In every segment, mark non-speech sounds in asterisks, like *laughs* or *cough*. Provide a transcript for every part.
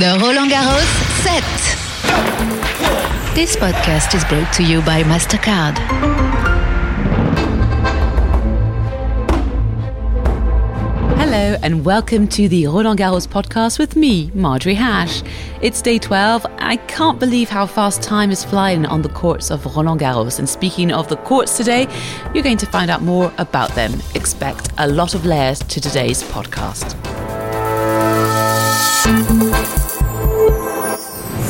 The Roland Garros set. This podcast is brought to you by MasterCard. Hello and welcome to the Roland Garros podcast with me, Marjorie Hash. It's day 12. I can't believe how fast time is flying on the courts of Roland Garros. And speaking of the courts today, you're going to find out more about them. Expect a lot of layers to today's podcast.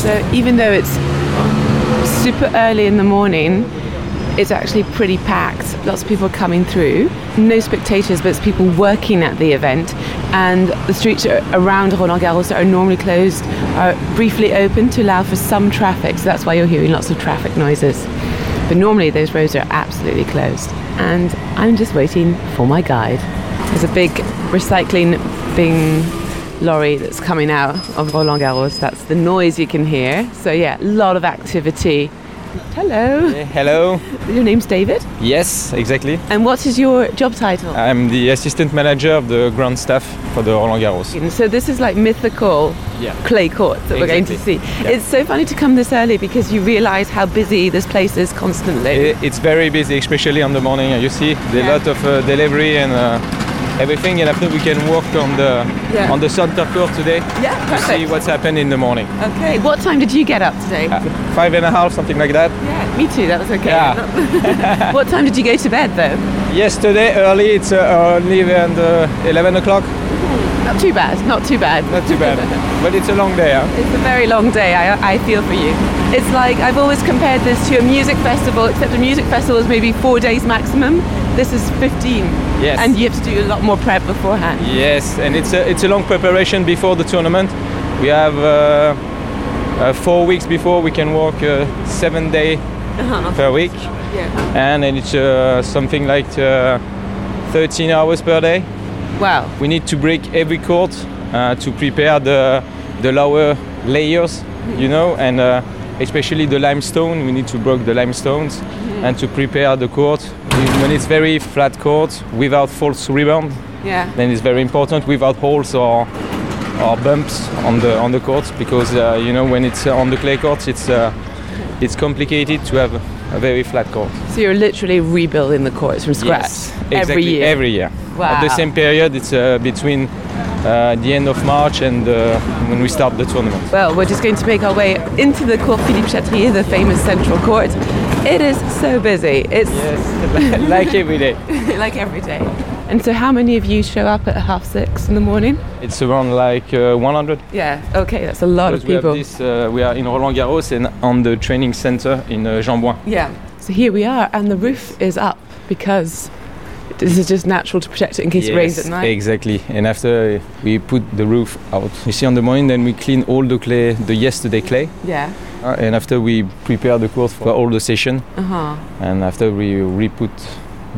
So, even though it's super early in the morning, it's actually pretty packed. Lots of people coming through. No spectators, but it's people working at the event. And the streets around Roland Garros that are normally closed are briefly open to allow for some traffic. So that's why you're hearing lots of traffic noises. But normally those roads are absolutely closed. And I'm just waiting for my guide. There's a big recycling bin lorry that's coming out of Roland Garros. That's the noise you can hear. So yeah, a lot of activity Hello. hello. Your name's David? Yes, exactly. And what is your job title? I'm the assistant manager of the ground staff for the Roland Garros. So this is like mythical yeah. clay court that exactly. we're going to see. Yeah. It's so funny to come this early because you realise how busy this place is constantly. It's very busy, especially on the morning. You see, a lot of uh, delivery and uh, everything, and after we can work on the yeah. on the center court today yeah, to see what's happened in the morning. Okay. What time did you get up today? Uh, five and a half, something like that. Yeah, me too. That was okay. Yeah. *laughs* what time did you go to bed though? Yesterday early. It's uh, only around uh, 11 o'clock. Not too bad. Not too bad. Not too bad. *laughs* but it's a long day. Huh? It's a very long day. I, I feel for you. It's like I've always compared this to a music festival, except a music festival is maybe four days maximum this is 15. Yes. And you have to do a lot more prep beforehand. Yes, and it's a, it's a long preparation before the tournament. We have uh, uh, four weeks before we can walk uh, seven day uh-huh. per week. Yeah. And, and it's uh, something like uh, 13 hours per day. Wow. We need to break every court uh, to prepare the, the lower layers, you know, and especially the limestone. We need to break the limestones mm-hmm. and to prepare the court. When it's very flat court without false rebound, yeah. then it's very important without holes or or bumps on the on the court because uh, you know when it's uh, on the clay court it's uh, it's complicated to have a very flat court. So you're literally rebuilding the courts from scratch yes, exactly, every year. Every year. Wow. At the same period, it's uh, between uh, the end of March and uh, when we start the tournament. Well, we're just going to make our way into the Court Philippe Chatrier, the famous central court. It is so busy. It's yes, *laughs* like every day. *laughs* like every day. And so, how many of you show up at half six in the morning? It's around like uh, 100. Yeah. Okay, that's a lot because of people. We, this, uh, we are in Roland Garros and on the training center in uh, Yeah. So here we are, and the roof is up because this is just natural to protect it in case yes, it rains at night. Exactly. And after we put the roof out, you see on the morning, then we clean all the clay, the yesterday clay. Yeah. Uh, and after we prepare the court for all the session. Uh-huh. And after we re-put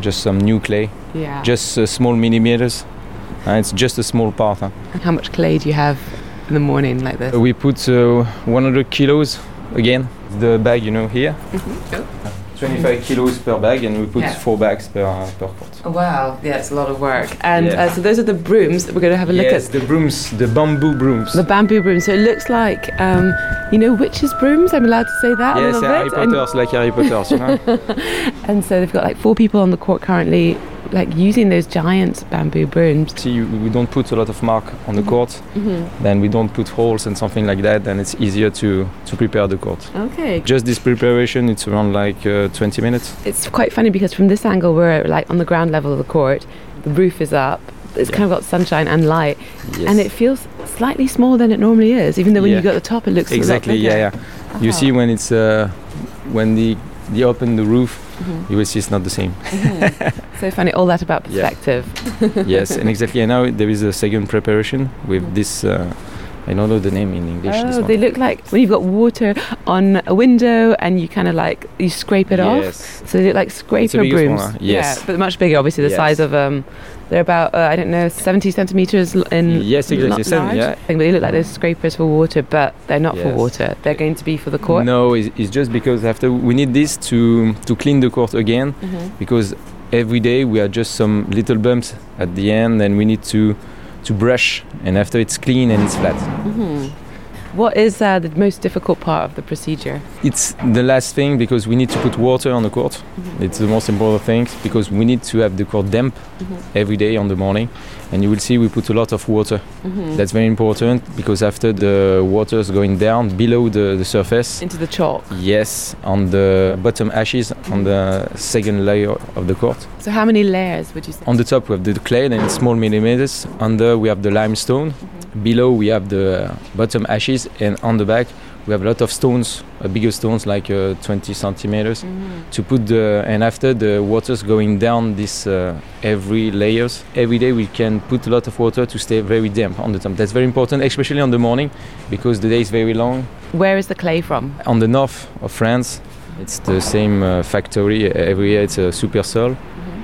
just some new clay. Yeah. Just uh, small millimeters. And it's just a small part. Huh? And how much clay do you have in the morning like this? we put uh, 100 kilos again. The bag, you know, here. Mm-hmm. Oh. 25 kilos per bag, and we put yeah. four bags per, uh, per court. Wow, yeah, it's a lot of work. And yeah. uh, so those are the brooms that we're going to have a look yes, at. the brooms, the bamboo brooms. The bamboo brooms. So it looks like, um, you know, witches' brooms. I'm allowed to say that. Yes, Harry Potter's, like Harry Potter's, you know. *laughs* and so they've got like four people on the court currently like using those giant bamboo brooms. See, we don't put a lot of mark on the mm-hmm. court. Mm-hmm. Then we don't put holes and something like that. Then it's easier to to prepare the court. Okay. Just this preparation, it's around like uh, 20 minutes. It's quite funny because from this angle, we're like on the ground level of the court. The roof is up. It's yeah. kind of got sunshine and light, yes. and it feels slightly smaller than it normally is. Even though when yeah. you go at the top, it looks exactly. yeah, yeah. Uh-huh. You see when it's uh, when the the open the roof mm-hmm. you will see it's not the same. Mm-hmm. so funny, all that about *laughs* perspective. Yeah. yes, and exactly. And now there is a second preparation with mm-hmm. this. Uh, I don't know the name in English. Oh, they look like when you've got water on a window and you kind of like you scrape it yes. off. So they look like scraper brooms. One, yes. Yeah, but much bigger, obviously the yes. size of um, they're about, uh, I don't know, 70 centimetres in Yes, exactly. Seven, yeah. But they look like those scrapers for water, but they're not yes. for water. They're going to be for the court. No, it's, it's just because after we need this to, to clean the court again mm-hmm. because every day we have just some little bumps at the end and we need to, to brush and after it's clean and it's flat. Mm-hmm. What is uh, the most difficult part of the procedure? It's the last thing because we need to put water on the court. Mm-hmm. It's the most important thing because we need to have the court damp Mm-hmm. every day on the morning. And you will see we put a lot of water. Mm-hmm. That's very important because after the water is going down below the, the surface, Into the chalk. yes, on the bottom ashes on the second layer of the court. So how many layers would you say? On the top we have the clay and it's small millimeters. Under we have the limestone. Below we have the bottom ashes and on the back we have a lot of stones, uh, bigger stones like uh, 20 centimeters to put the and after the water's going down this uh, every layers every day we can put a lot of water to stay very damp on the top. That's very important, especially on the morning because the day is very long. Where is the clay from? On the north of France, it's the same uh, factory every year. It's a super sol,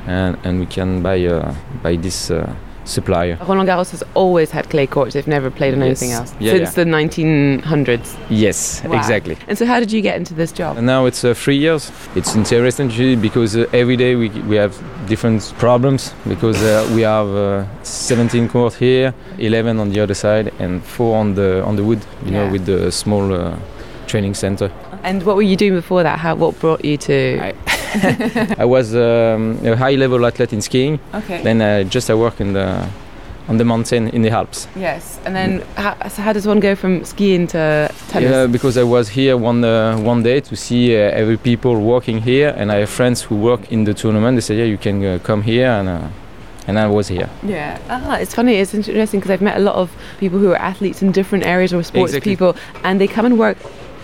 and and we can buy uh, buy this uh, supplier. Roland Garros has always had clay courts. They've never played on anything else Yeah, since the 1900s. Yes, Wow. exactly. And so, how did you get into this job? And now it's uh, three years. It's interesting because uh, every day we, we have different problems because uh, we have uh, 17 courts here, 11 on the other side, and four on the on the wood. You Yeah. know, with the small uh, training center. And what were you doing before that? How, what brought you to? I- *laughs* I was um, a high level athlete in skiing. okay. Then uh, just I work in the on the mountain in the Alps. yes. And then, how, so how does one go from skiing to tennis? Yeah, because I was here one uh, one day to see uh, every people working here, and I have friends who work in the tournament. They said, "Yeah, you can uh, come here," and uh, and I was here. Yeah. Ah, it's funny. It's interesting because I've met a lot of people who are athletes in different areas or sports Exactly. people, and they come and work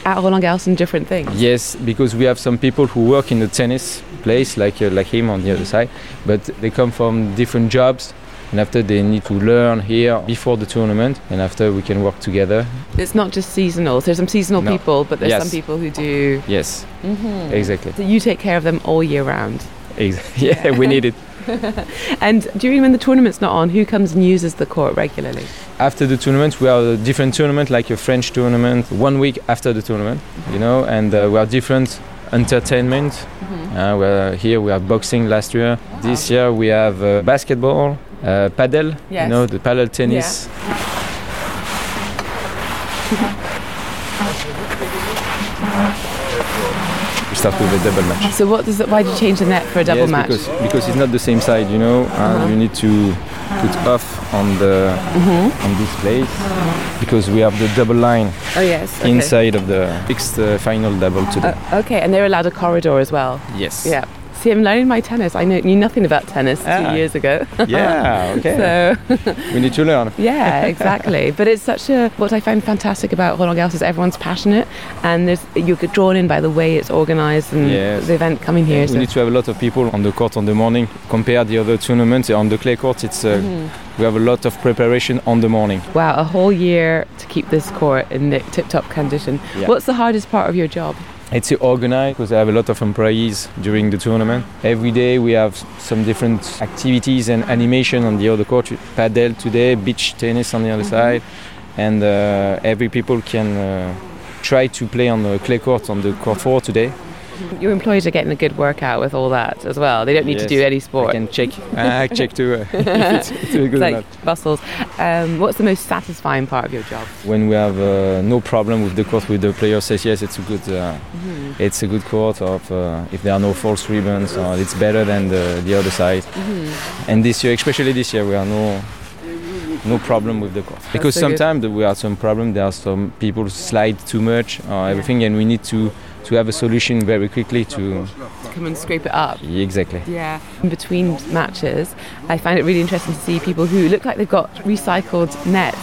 at Roland Garros in different things. Yes, because we have some people who work in the tennis place, like uh, like him on the other side, but they come from different jobs. And after they need to learn here before the tournament, and after we can work together. It's not just seasonal. There's some seasonal No. people, but there's Yes. some people who do. Yes, Mm-hmm. exactly. So you take care of them all year round. *laughs* Yeah, we need it. *laughs* And during when the tournament's not on, who comes and uses the court regularly? after the tournament we have a different tournament like a french tournament one week after the tournament you know and uh, we have different entertainment uh, we're here we have boxing last year this year we have uh, basketball uh, paddle Yes. you know the paddle tennis we *laughs* start with a double match So what does it? Why did you change the net for a double yes, match? because because it's not the same side you know uh, you need to put off on the Mm-hmm. on this place because we have the double line oh yes. Okay. inside of the fixed uh, final double today. Uh, okay, and they're allowed a corridor as well. yes. Yeah. See, I'm learning my tennis. I knew nothing about tennis Ah. two years ago. Yeah. *laughs* Okay. So we need to learn. *laughs* yeah, exactly. but it's such a what I find fantastic about Roland Garros is everyone's passionate, and there's you get drawn in by the way it's organised and Yes. the event coming here. we so- need to have a lot of people on the court on the morning. Compare the other tournaments on the clay court. It's uh, Mhm. we have a lot of preparation on the morning. Wow, a whole year to keep this court in tip-top condition. Yeah. What's the hardest part of your job? It's organized because I have a lot of employees during the tournament. Every day we have some different activities and animation on the other court. Paddle today, beach tennis on the other side, and uh, every people can uh, try to play on the clay court on the court four today. *laughs* Your employees are getting a good workout with all that as well. They don't need to do any sport. I can check. I check too. Uh, *laughs* it's, it's *laughs* good It's like muscles. Um, what's the most satisfying part of your job? When we have uh, no problem with the court, with the player says yes, it's a good, uh, it's a good court. Of uh, if there are no false ribbons, uh, it's better than the, the other side. And this year, especially this year, we are no. No problem with the court because so good. sometimes we have some problem. There are some people slide too much or everything, and we need to to have a solution very quickly to Come and scrape it up. exactly. Yeah. In between matches, I find it really interesting to see people who look like they've got recycled nets.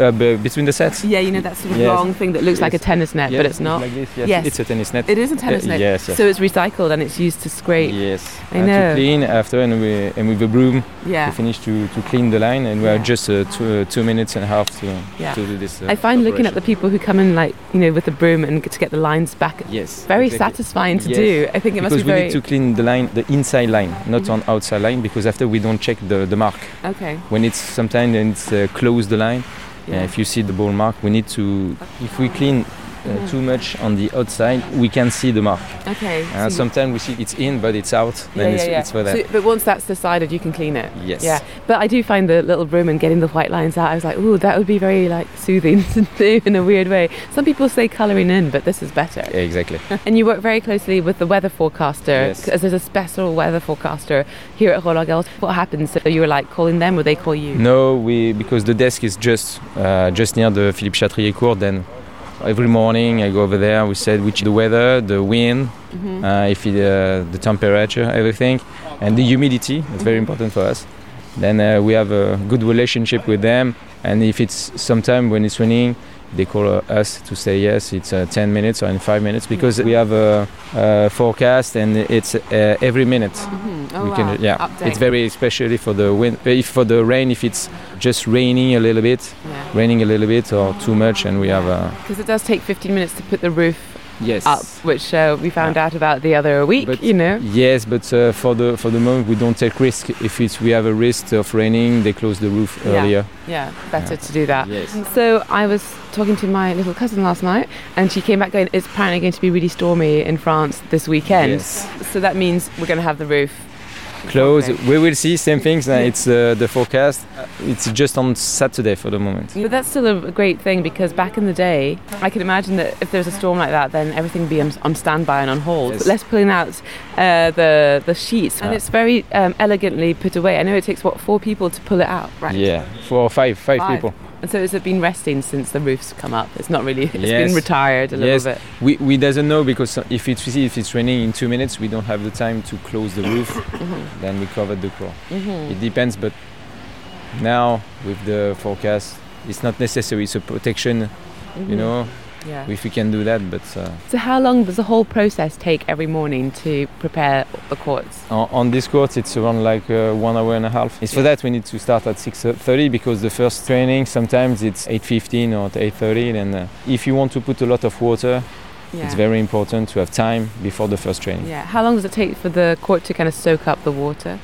Uh, b- between the sets. Yeah, you know that sort of Yes. long thing that looks like a tennis net, Yes, but it's not. Like this, yes. Yes. It's a tennis net. It is a tennis Uh, net. yes, yes. So it's recycled and it's used to scrape. Yes. I Uh, know. To clean after and we and with the broom Yeah. we finish to, to clean the line and we are Yeah. just uh, two, uh, two minutes and a half to, Yeah. to do this. Uh, I find looking at the people who come in like you know with the broom and to get the lines back yes very exactly. satisfying to Yes. do. I think it must because be we very need to clean the line, the inside line, not on outside line, because after we don't check the, the mark. okay. When it's sometimes it's uh, close the line, Yeah. if you see the ball mark, we need to. If we clean uh, too much on the outside, we can see the mark. Okay. Uh, so- sometimes we see it's in, but it's out. Then it's, it's for that. So- but once that's decided, you can clean it. Yes. Yeah. But I do find the little broom and getting the white lines out. I was like, oh, that would be very like soothing *laughs* to do in a weird way. Some people say colouring in, but this is better. Yeah, exactly. *laughs* And you work very closely with the weather forecaster, Yes. because there's a special weather forecaster here at Roland What happens? So you were like calling them, or they call you? No, we because the desk is just uh, just near the Philippe Chatrier court. Then every morning I go over there. We said which the weather, the wind, Mm-hmm. uh, if it, uh, the temperature, everything, and the humidity. It's very important for us. Then uh, we have a good relationship with them. And if it's sometime when it's raining, they call uh, us to say yes, it's uh, 10 minutes or in five minutes because we have a, a forecast and it's uh, every minute. Oh, we wow. can, yeah, Update. it's very especially for the wind. uh, If for the rain, if it's just raining a little bit, Yeah. raining a little bit or too much, and we have a Because it does take 15 minutes to put the roof yes up, which uh, we found out about the other week, But- you know. Yes, but uh, for the for the moment we don't take risk. If it's we have a risk of raining, they close the roof Yeah. earlier. Yeah, better to do that. Yes. So I was talking to my little cousin last night, and she came back going, "It's apparently going to be really stormy in France this weekend." Yes. So that means we're going to have the roof Close. Okay. We will see. Same things. Uh, it's uh, the forecast. It's just on Saturday for the moment. But that's still a great thing because back in the day, I can imagine that if there was a storm like that, then everything would be on, on standby and on hold. Yes. But less pulling out uh, the the sheets, and Ah. it's very um, elegantly put away. I know it takes what four people to pull it out, right? Yeah, four or five, five, Five. people. And so it's it been resting since the roof's come up? It's not really. *laughs* It's Yes. been retired a Yes. little bit. We, we doesn't know because if it's if it's raining in two minutes, we don't have the time to close the roof. *coughs* Mm-hmm. Then we cover the core. It depends, but now with the forecast, it's not necessary. It's a protection, you know. Yeah. If we can do that, but uh, So how long does the whole process take every morning to prepare the courts? on, on this court, it's around like uh, one hour and a half. It's for that we need to start at 6:30 because the first training sometimes it's 8:15 or 8:30. And uh, if you want to put a lot of water, Yeah. it's very important to have time before the first training. Yeah. How long does it take for the court to kind of soak up the water?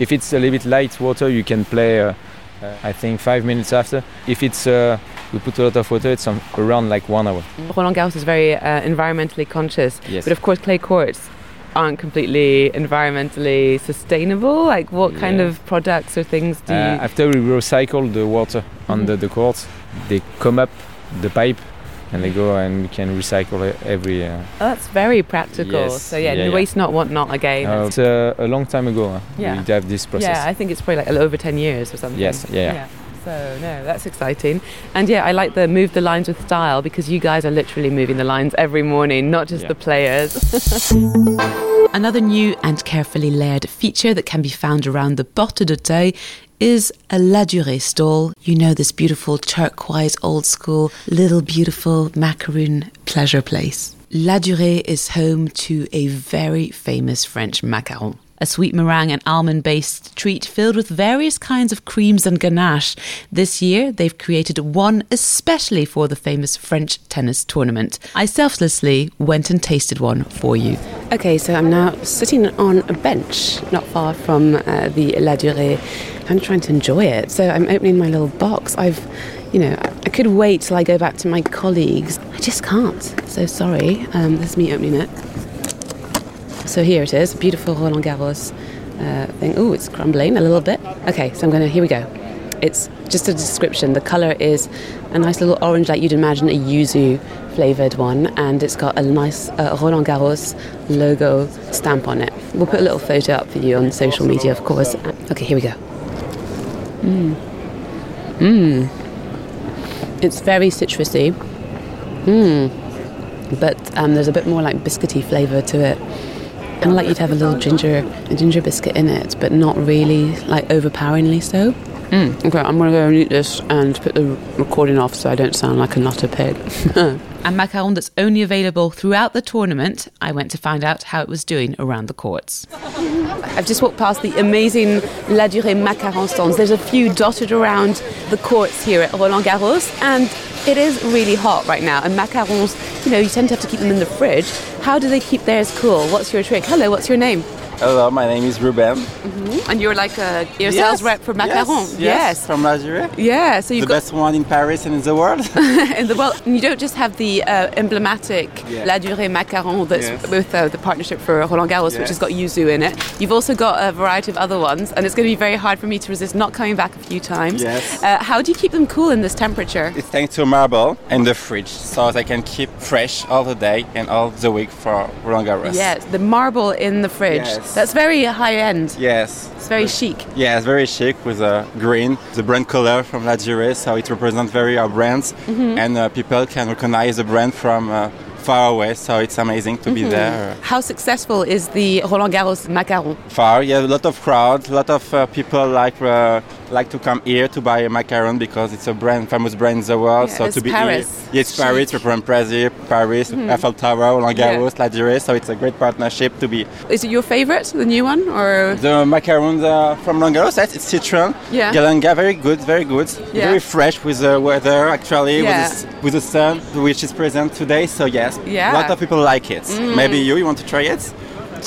If it's a little bit light water, you can play. Uh, uh, I think five minutes after. If it's uh, we put a lot of water, it's around like one hour. Roland Garros is very uh, environmentally conscious, Yes. but of course clay courts aren't completely environmentally sustainable. Like what kind of products or things do Uh, you? after we recycle the water Mm-hmm. under the court, they come up the pipe and they go and we can recycle it every. Uh, Oh, that's very practical. Yes. So yeah, Yeah, yeah. waste not, want not again. uh, it's uh, a long time ago. Uh, Yeah. We have this process. Yeah, I think it's probably like over 10 years or something. Yes, yeah, yeah. So, no, that's exciting. And yeah, I like the move the lines with style because you guys are literally moving the lines every morning, not just Yeah. the players. *laughs* Another new and carefully layered feature that can be found around the Porte d'Auteuil is a La Durée stall. You know, this beautiful turquoise old school, little beautiful macaroon pleasure place. La Durée is home to a very famous French macaron. A sweet meringue and almond based treat filled with various kinds of creams and ganache. This year, they've created one especially for the famous French tennis tournament. I selflessly went and tasted one for you. Okay, so I'm now sitting on a bench not far from uh, the La Durée. I'm trying to enjoy it. So I'm opening my little box. I've, you know, I could wait till I go back to my colleagues. I just can't. So sorry. Um, this is me opening it. So here it is, beautiful Roland Garros uh, thing. Oh, it's crumbling a little bit. Okay, so I'm gonna. Here we go. It's just a description. The color is a nice little orange, like you'd imagine a yuzu flavored one, and it's got a nice uh, Roland Garros logo stamp on it. We'll put a little photo up for you on social media, of course. Okay, here we go. Mmm. Mmm. It's very citrusy. Mmm. But um, there's a bit more like biscuity flavour to it. Kind of like you'd have a little ginger, a ginger biscuit in it, but not really like overpoweringly so. Mm. Okay, I'm gonna go and eat this and put the recording off so I don't sound like a nutter pig. *laughs* A macaron that's only available throughout the tournament. I went to find out how it was doing around the courts. I've just walked past the amazing La Durée macaron stands. There's a few dotted around the courts here at Roland Garros, and it is really hot right now. And macarons, you know, you tend to have to keep them in the fridge. How do they keep theirs cool? What's your trick? Hello, what's your name? Hello, my name is Ruben. And you're like a your Yes, sales rep for Macaron. Yes, yes, from La Durée. Yeah, so The you've got best one in Paris and in the world. *laughs* in the world. And you don't just have the uh, emblematic Yeah. La Durée Macaron that's Yes. with uh, the partnership for Roland Garros, which has got yuzu in it. You've also got a variety of other ones, and it's going to be very hard for me to resist not coming back a few times. Yes. Uh, how do you keep them cool in this temperature? it's thanks to marble and the fridge, so they can keep fresh all the day and all the week for Roland Garros. Yes, the marble in the fridge. Yes. That's very high end. Yes. It's very chic. Yeah, it's very chic with a green, the brand color from La Durée, so it represents very our brands, Mm-hmm. and uh, people can recognize the brand from uh, far away. So it's amazing to Mm-hmm. be there. How successful is the Roland Garros Macaron? Far, yeah, a lot of crowd, a lot of uh, people like uh, like to come here to buy a macaron because it's a brand, famous brand in the world. Yeah, so it's to be Paris. here, yeah, it's. Paris, represent Brazil, Paris, Eiffel Tower, Roland Yeah. Garros, La Durée. So it's a great partnership to be. Is it your favorite, the new one, or The macarons uh, from Roland Garros, that's it's citron, Yeah. galanga, very good, very good, Yeah. very fresh with the weather actually, Yeah. with, the, with the sun, which is present today. So yes, Yeah. Mm. a lot of people like it. Maybe you, you want to try it?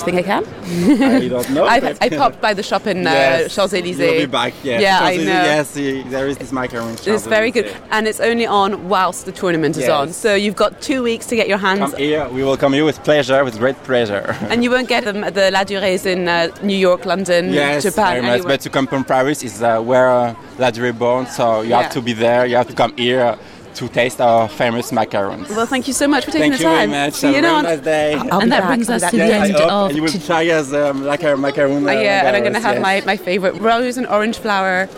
Do you think I can? I don't know. *laughs* I, I popped by the shop in uh, Yes. Champs You'll be Elysees. back. Yes. Yeah, I know. Yes, there is this macaron. It's very good, and it's only on whilst the tournament is on. So you've got two weeks to get your hands, Come here. We welcome you with pleasure, with great pleasure. *laughs* and you won't get them at the La Durées in uh, New York, London, yes, Japan. very much. anywhere. But to come from Paris is uh, where uh, La Durée born, so you Yeah. have to be there. You have to come here to taste our famous macarons. well, thank you so much for taking Thank the you time. very much. See Have you a very now. nice day. I'll And that back, brings us to back. the Yes, end of And you will try us um, macar- macaron. Uh, uh, yeah, and I'm going to have yes. my, my favorite rose and orange flower.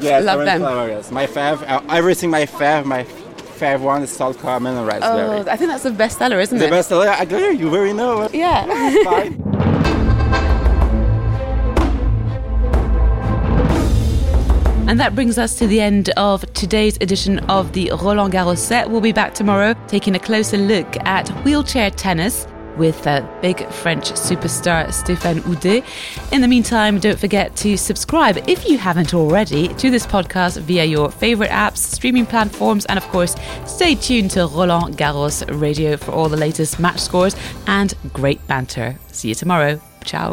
yes, love orange them. flower, yes. My fav, uh, everything my fav, my fav one is salt caramel and raspberry. Oh, I think that's the best seller, isn't it? the it? best seller, I agree, you very know. Yeah. *laughs* Fine. And that brings us to the end of today's edition of the Roland Garros set. We'll be back tomorrow taking a closer look at wheelchair tennis with uh, big French superstar Stéphane Houdet. In the meantime, don't forget to subscribe if you haven't already to this podcast via your favorite apps, streaming platforms, and of course, stay tuned to Roland Garros Radio for all the latest match scores and great banter. See you tomorrow. Ciao.